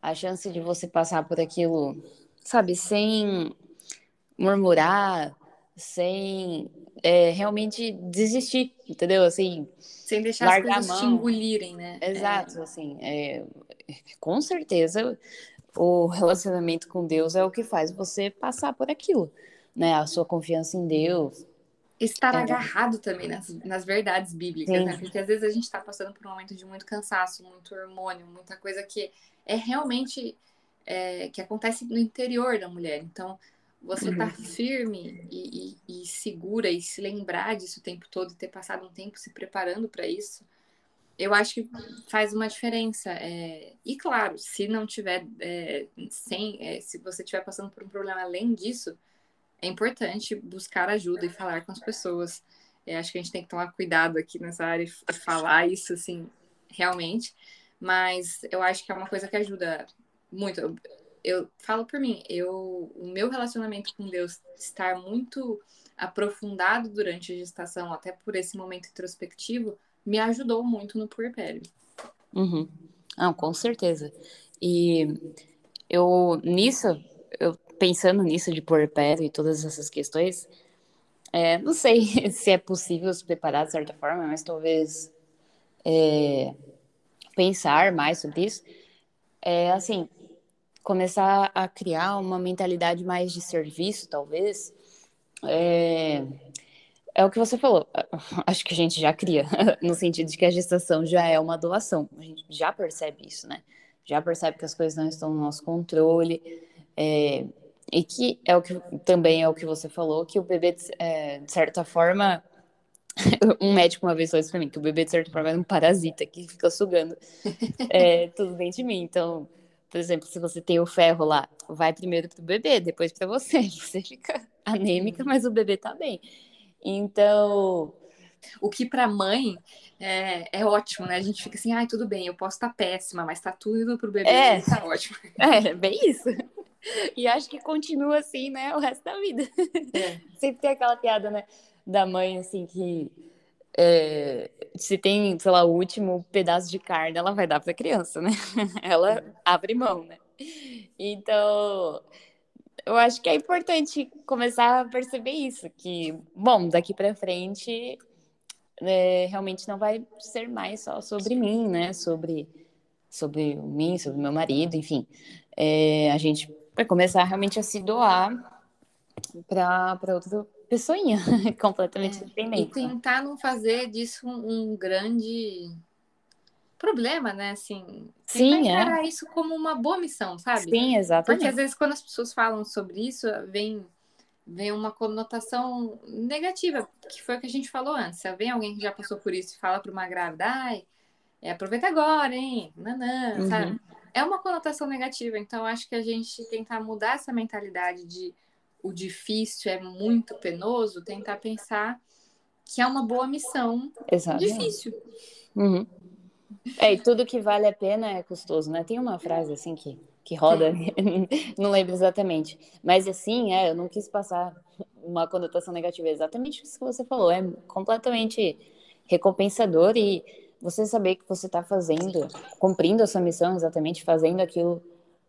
a chance de você passar por aquilo, sabe, sem murmurar, sem é, realmente desistir, entendeu? Assim, sem deixar as coisas te engolirem, né? Exato, é. assim, é, com certeza o relacionamento com Deus é o que faz você passar por aquilo, né? A sua confiança em Deus. Estar é. agarrado também nas, nas verdades bíblicas, né? Porque às vezes a gente está passando por um momento de muito cansaço, muito hormônio, muita coisa que é realmente é, que acontece no interior da mulher. Então, você estar tá uhum. firme e, e, e, segura e se lembrar disso o tempo todo e ter passado um tempo se preparando para isso, eu acho que faz uma diferença. É... E claro, se não tiver é, sem, é, se você estiver passando por um problema além disso, é importante buscar ajuda e falar com as pessoas. É, acho que a gente tem que tomar cuidado aqui nessa área e falar isso assim realmente. Mas eu acho que é uma coisa que ajuda muito. Eu, falo por mim, eu, o meu relacionamento com Deus estar muito aprofundado durante a gestação, até por esse momento introspectivo, me ajudou muito no puerpério. Uhum. Ah, com certeza. E eu, nisso, eu pensando nisso de puerpério e todas essas questões, é, não sei (laughs) se é possível se preparar de certa forma, mas talvez é, pensar mais sobre isso. É assim, começar a criar uma mentalidade mais de serviço, talvez. É, é o que você falou. (laughs) Acho que a gente já cria, (laughs) no sentido de que a gestação já é uma doação. A gente já percebe isso, né? Já percebe que as coisas não estão no nosso controle. É, e que é o que também é o que você falou, que o bebê, é, de certa forma, (laughs) um médico uma vez falou isso pra mim, que o bebê, de certa forma, é um parasita que fica sugando é, tudo dentro de mim. Então, por exemplo, se você tem o ferro lá, vai primeiro pro bebê, depois para você. (laughs) Você fica anêmica, mas o bebê tá bem. Então, o que para mãe é, é, ótimo, né? A gente fica assim, ai, tudo bem, eu posso estar tá péssima, mas tá tudo pro bebê, é, tá ótimo. (laughs) É, bem isso. (laughs) E acho que continua assim, né, o resto da vida. É. Sempre tem aquela piada, né, da mãe, assim, que é, se tem, sei lá, o último pedaço de carne, ela vai dar para a criança, né? (laughs) Ela é. abre mão, né? Então, eu acho que é importante começar a perceber isso, que, bom, daqui para frente, é, realmente não vai ser mais só sobre mim, né? Sobre, sobre mim, sobre meu marido, enfim. É, a gente vai começar realmente a se doar para outra pessoinha, (laughs) completamente é, independente. E tentar não fazer disso um, um grande problema, né? Assim, Sim, é. é. isso como uma boa missão, sabe? Sim, exatamente. Porque às vezes quando as pessoas falam sobre isso, vem vem uma conotação negativa, que foi o que a gente falou antes. Se vem alguém que já passou por isso e fala para uma grávida, ai, é, aproveita agora, hein? Nanã, uhum. sabe? É uma conotação negativa. Então, acho que a gente tentar mudar essa mentalidade de o difícil é muito penoso, tentar pensar que é uma boa missão Exatamente. difícil. Uhum. É, e tudo que vale a pena é custoso, né? Tem uma frase assim que, que roda, (laughs) não lembro exatamente. Mas assim, é, eu não quis passar uma conotação negativa, é exatamente isso que você falou. É completamente recompensador e você saber que você está fazendo, cumprindo a sua missão, exatamente, fazendo aquilo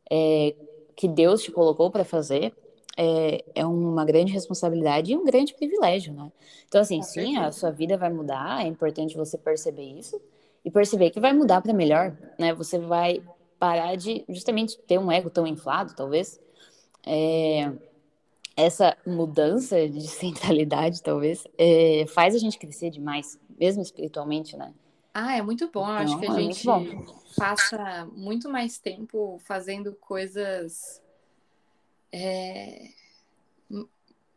é, que Deus te colocou para fazer, é, é uma grande responsabilidade e um grande privilégio, né? Então, assim, sim, a sua vida vai mudar, é importante você perceber isso e perceber que vai mudar para melhor, né? Você vai parar de justamente ter um ego tão inflado, talvez. É, essa mudança de (laughs) centralidade, talvez, é, faz a gente crescer demais, mesmo espiritualmente, né? Ah, é muito bom. Eu acho que a é gente passa muito mais tempo fazendo coisas é,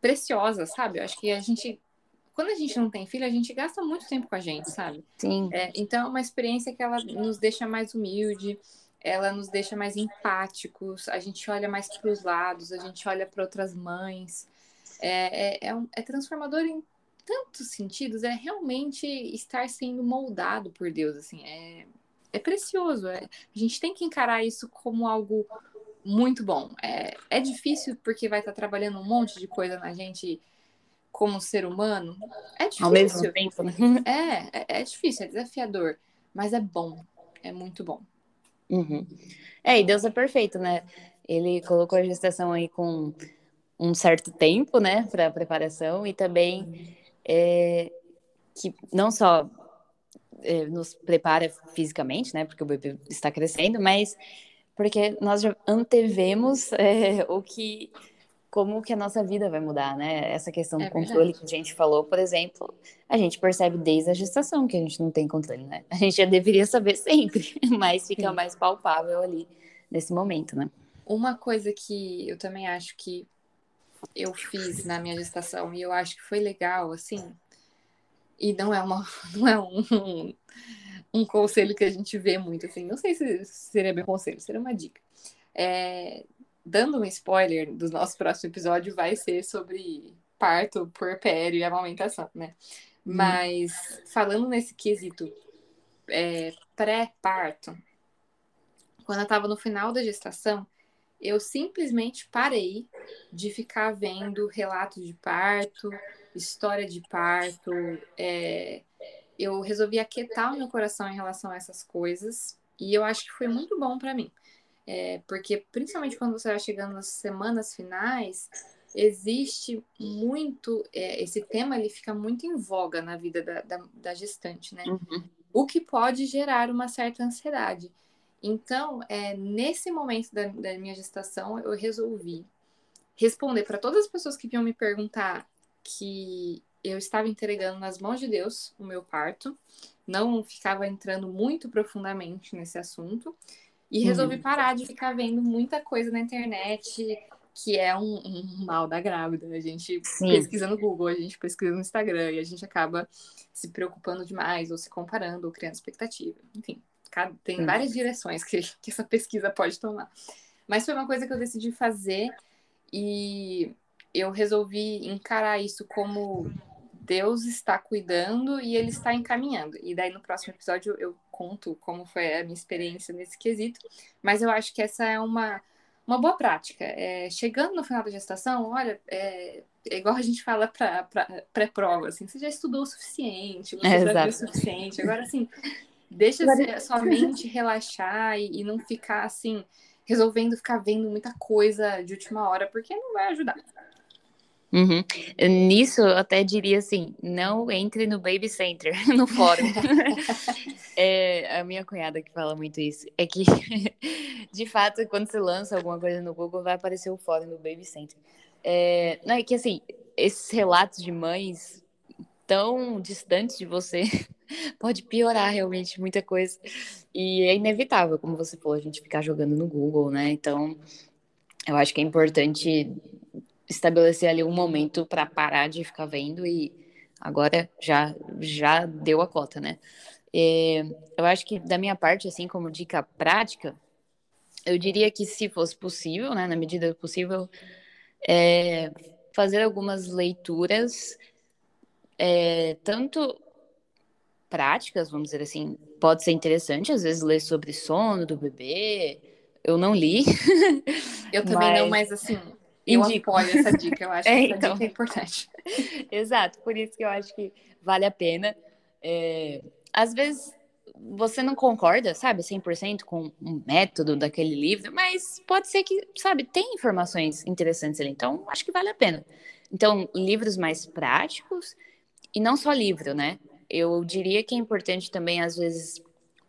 preciosa, sabe? Eu acho que a gente, quando a gente não tem filho, a gente gasta muito tempo com a gente, sabe? Sim. É, então é uma experiência que ela nos deixa mais humilde, ela nos deixa mais empáticos, a gente olha mais para os lados, a gente olha para outras mães. É, é, é, um, é transformador em tantos sentidos, é realmente estar sendo moldado por Deus, assim, é, é precioso. É, a gente tem que encarar isso como algo muito bom. É, é difícil porque vai estar trabalhando um monte de coisa na gente como ser humano. É difícil. Ao mesmo tempo, né? É, é, é difícil, é desafiador, mas é bom, é muito bom. Uhum. É, e Deus é perfeito, né? Ele colocou a gestação aí com um certo tempo, né, para preparação e também é, que não só é, nos prepara fisicamente, né, porque o bebê está crescendo, mas porque nós já antevemos (laughs) é, o que como que a nossa vida vai mudar, né? Essa questão do é controle que a gente falou, por exemplo, a gente percebe desde a gestação que a gente não tem controle, né? A gente já deveria saber (laughs) sempre, mas fica Sim. mais palpável ali nesse momento, né? Uma coisa que eu também acho que eu fiz na minha gestação e eu acho que foi legal, assim, e não é uma (laughs) não é um, um conselho que a gente vê muito, assim, não sei se seria bem conselho, seria uma dica. É, dando um spoiler do nosso próximo episódio, vai ser sobre parto, puerpério e amamentação, né? Hum. Mas falando nesse quesito é, pré-parto, quando eu estava no final da gestação, eu simplesmente parei de ficar vendo relatos de parto, história de parto. É, eu resolvi aquietar o meu coração em relação a essas coisas e eu acho que foi muito bom para mim. É, porque, principalmente quando você vai chegando nas semanas finais, existe muito. É, esse tema ele fica muito em voga na vida da, da, da gestante, né? Uhum. O que pode gerar uma certa ansiedade. Então, é, nesse momento da, da minha gestação, eu resolvi responder para todas as pessoas que vinham me perguntar que eu estava entregando nas mãos de Deus o meu parto, não ficava entrando muito profundamente nesse assunto e resolvi uhum. parar de ficar vendo muita coisa na internet que é um, um mal da grávida. A gente Sim. pesquisa no Google, a gente pesquisa no Instagram e a gente acaba se preocupando demais, ou se comparando, ou criando expectativa. Enfim, tem várias direções que, (laughs) que essa pesquisa pode tomar. Mas foi uma coisa que eu decidi fazer e eu resolvi encarar isso como Deus está cuidando e ele está encaminhando. E daí no próximo episódio eu conto como foi a minha experiência nesse quesito. Mas eu acho que essa é uma, uma boa prática. É, chegando no final da gestação, olha, é, é igual a gente fala para pré-prova, assim, você já estudou o suficiente, você é, já viu o suficiente. Agora, assim, deixa sua mente relaxar e, e não ficar, assim, resolvendo ficar vendo muita coisa de última hora, porque não vai ajudar. Uhum. Nisso, eu até diria assim: não entre no Baby Center, (laughs) no fórum. (laughs) é a minha cunhada que fala muito isso. É que, (laughs) de fato, quando você lança alguma coisa no Google, vai aparecer o fórum do Baby Center. É, não, é que assim, esses relatos de mães tão distantes de você pode piorar realmente muita coisa. E é inevitável, como você falou, a gente ficar jogando no Google, né? Então, eu acho que é importante estabelecer ali um momento para parar de ficar vendo e agora já já deu a cota, né? É, eu acho que da minha parte, assim como dica prática, eu diria que se fosse possível, né, na medida do possível, é, fazer algumas leituras, é, tanto práticas, vamos dizer assim, pode ser interessante, às vezes ler sobre sono do bebê. Eu não li. Eu (laughs) também mas... não, mas assim, eu Indico. apoio essa dica, eu (laughs) acho é, que essa então. dica é importante. (laughs) Exato, por isso que eu acho que vale a pena. É, às vezes você não concorda, sabe, 100% com um método daquele livro, mas pode ser que, sabe, tem informações interessantes ali, então acho que vale a pena. Então, livros mais práticos e não só livro, né? Eu diria que é importante também, às vezes,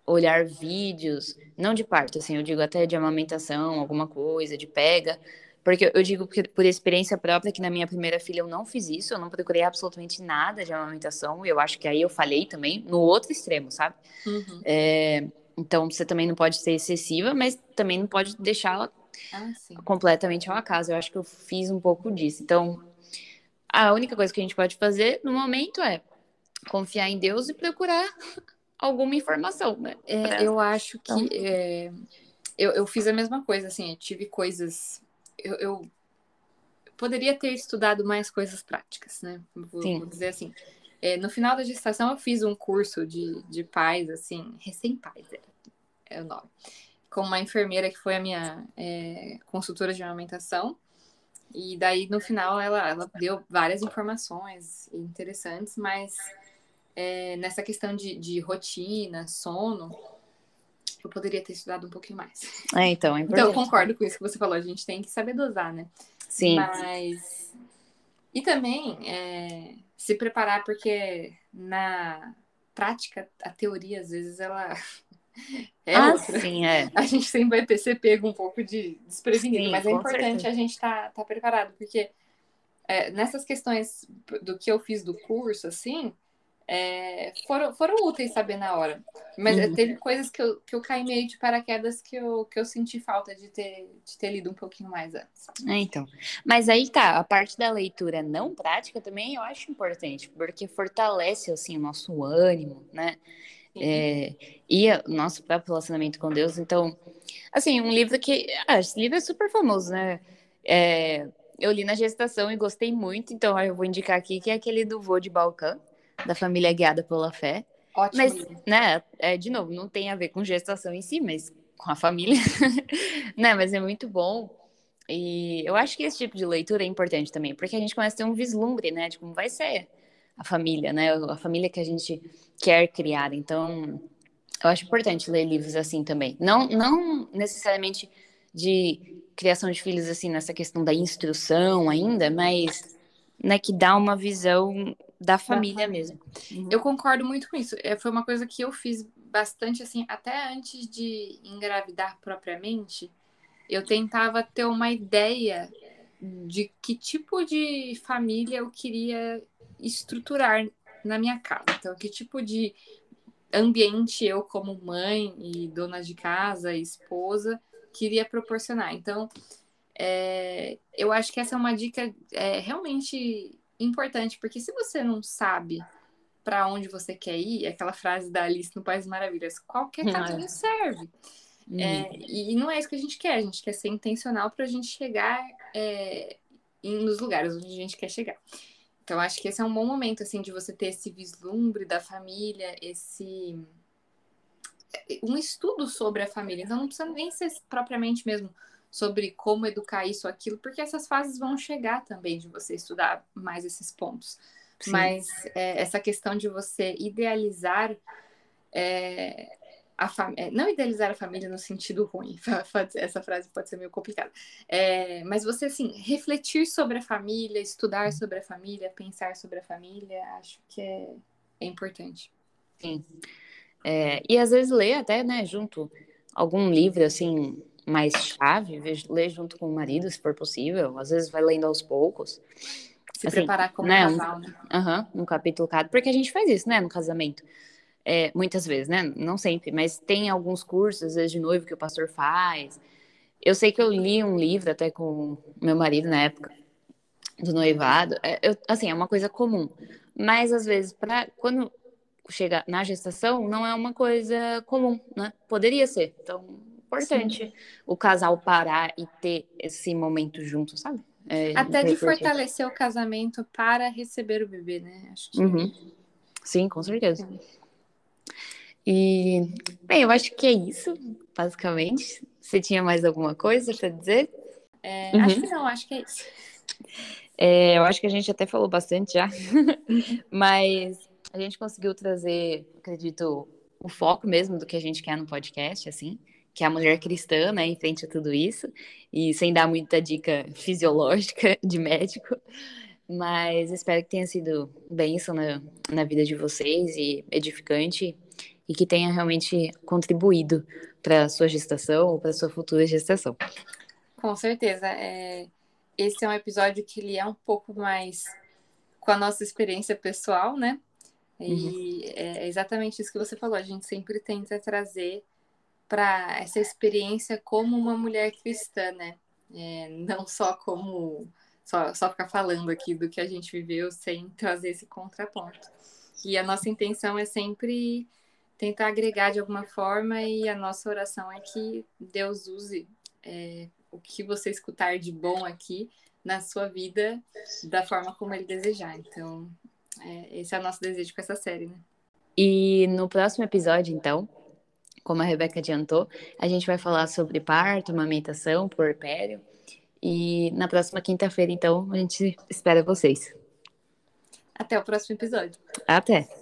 olhar vídeos, não de parto, assim, eu digo até de amamentação, alguma coisa, de pega, porque eu digo que, por experiência própria que na minha primeira filha eu não fiz isso, eu não procurei absolutamente nada de amamentação, e eu acho que aí eu falhei também, no outro extremo, sabe? Uhum. É, então você também não pode ser excessiva, mas também não pode deixá-la ah, completamente ao acaso. Eu acho que eu fiz um pouco disso. Então, a única coisa que a gente pode fazer no momento é confiar em Deus e procurar (laughs) alguma informação, né? É, eu acho que então... é, eu, eu fiz a mesma coisa, assim, eu tive coisas. Eu, eu poderia ter estudado mais coisas práticas, né? Vou, vou dizer assim. É, no final da gestação, eu fiz um curso de, de pais, assim, recém-pais, é, é, o nome, com uma enfermeira que foi a minha é, consultora de amamentação. E daí, no final, ela, ela deu várias informações interessantes, mas é, nessa questão de, de rotina, sono, eu poderia ter estudado um pouquinho mais. É, então, é Então, eu concordo com isso que você falou, a gente tem que saber dosar, né? Sim. Mas. E também é, se preparar, porque na prática, a teoria, às vezes, ela. (laughs) É ah, outra. sim, é. A gente sempre vai ser pego um pouco de desprevenido, sim, mas é importante certeza. a gente estar tá, tá preparado, porque é, nessas questões do que eu fiz do curso, assim, é, foram, foram úteis saber na hora. Mas uhum. teve coisas que eu, que eu caí meio de paraquedas que eu, que eu senti falta de ter, de ter lido um pouquinho mais antes. É, então. Mas aí tá, a parte da leitura não prática também eu acho importante, porque fortalece assim, o nosso ânimo, né? É, e o nosso próprio relacionamento com Deus. Então, assim, um livro que. Ah, esse livro é super famoso, né? É, eu li na gestação e gostei muito, então eu vou indicar aqui que é aquele do Vô de Balcã da família guiada pela fé. Ótimo. Mas, né, é, de novo, não tem a ver com gestação em si, mas com a família. (laughs) né, mas é muito bom. E eu acho que esse tipo de leitura é importante também, porque a gente começa a ter um vislumbre, né, de como vai ser a família, né, a família que a gente quer criar. Então, eu acho importante ler livros assim também. Não, não necessariamente de criação de filhos assim nessa questão da instrução ainda, mas né, que dá uma visão da família da mesmo. Uhum. Eu concordo muito com isso. É, foi uma coisa que eu fiz bastante, assim, até antes de engravidar propriamente, eu tentava ter uma ideia de que tipo de família eu queria estruturar na minha casa. Então, que tipo de ambiente eu, como mãe e dona de casa, esposa, queria proporcionar. Então, é, eu acho que essa é uma dica é, realmente importante, porque se você não sabe para onde você quer ir, aquela frase da Alice no País Maravilhas, qualquer caminho é. serve. Uhum. É, e não é isso que a gente quer, a gente quer ser intencional para a gente chegar é, nos lugares onde a gente quer chegar. Então, acho que esse é um bom momento, assim, de você ter esse vislumbre da família, esse... Um estudo sobre a família. Então, não precisa nem ser propriamente mesmo sobre como educar isso ou aquilo, porque essas fases vão chegar também de você estudar mais esses pontos. Sim. Mas é, essa questão de você idealizar é, a família, é, não idealizar a família no sentido ruim, (laughs) essa frase pode ser meio complicada, é, mas você, assim, refletir sobre a família, estudar sobre a família, pensar sobre a família, acho que é, é importante. Sim. É, e às vezes ler até, né, junto algum livro, assim, mais chave, ler junto com o marido, se for possível. Às vezes vai lendo aos poucos. Se assim, preparar como né, casal, né? Um, um capítulo cada. Porque a gente faz isso, né, no casamento. É, muitas vezes, né? Não sempre, mas tem alguns cursos, às vezes, de noivo que o pastor faz. Eu sei que eu li um livro até com meu marido na época do noivado. É, eu, assim, é uma coisa comum. Mas, às vezes, para quando chega na gestação, não é uma coisa comum, né? Poderia ser. Então, importante Sim. o casal parar e ter esse momento junto, sabe? É, Até de fortalecer o casamento para receber o bebê, né? Acho que... Uhum. Sim, com certeza. E, bem, eu acho que é isso, basicamente. Você tinha mais alguma coisa para dizer? É, uhum. Acho que não, acho que é isso. É, eu acho que a gente até falou bastante já, (laughs) mas a gente conseguiu trazer, acredito, o foco mesmo do que a gente quer no podcast, assim que é a mulher cristã, né, em frente a tudo isso, e sem dar muita dica (laughs) fisiológica de médico, mas espero que tenha sido bênção na, na vida de vocês e edificante, e que tenha realmente contribuído para a sua gestação ou para a sua futura gestação. Com certeza. É... Esse é um episódio que ele é um pouco mais com a nossa experiência pessoal, né? E uhum. é exatamente isso que você falou. A gente sempre tenta trazer para essa experiência como uma mulher cristã, né? É, não só como só, só ficar falando aqui do que a gente viveu sem trazer esse contraponto. E a nossa intenção é sempre tentar agregar de alguma forma e a nossa oração é que Deus use é, o que você escutar de bom aqui na sua vida da forma como ele desejar. Então, é, esse é o nosso desejo com essa série, né? E no próximo episódio, então, como a Rebeca adiantou, a gente vai falar sobre parto, amamentação, puerpério. E na próxima quinta-feira, então, a gente espera vocês. Até o próximo episódio. Até!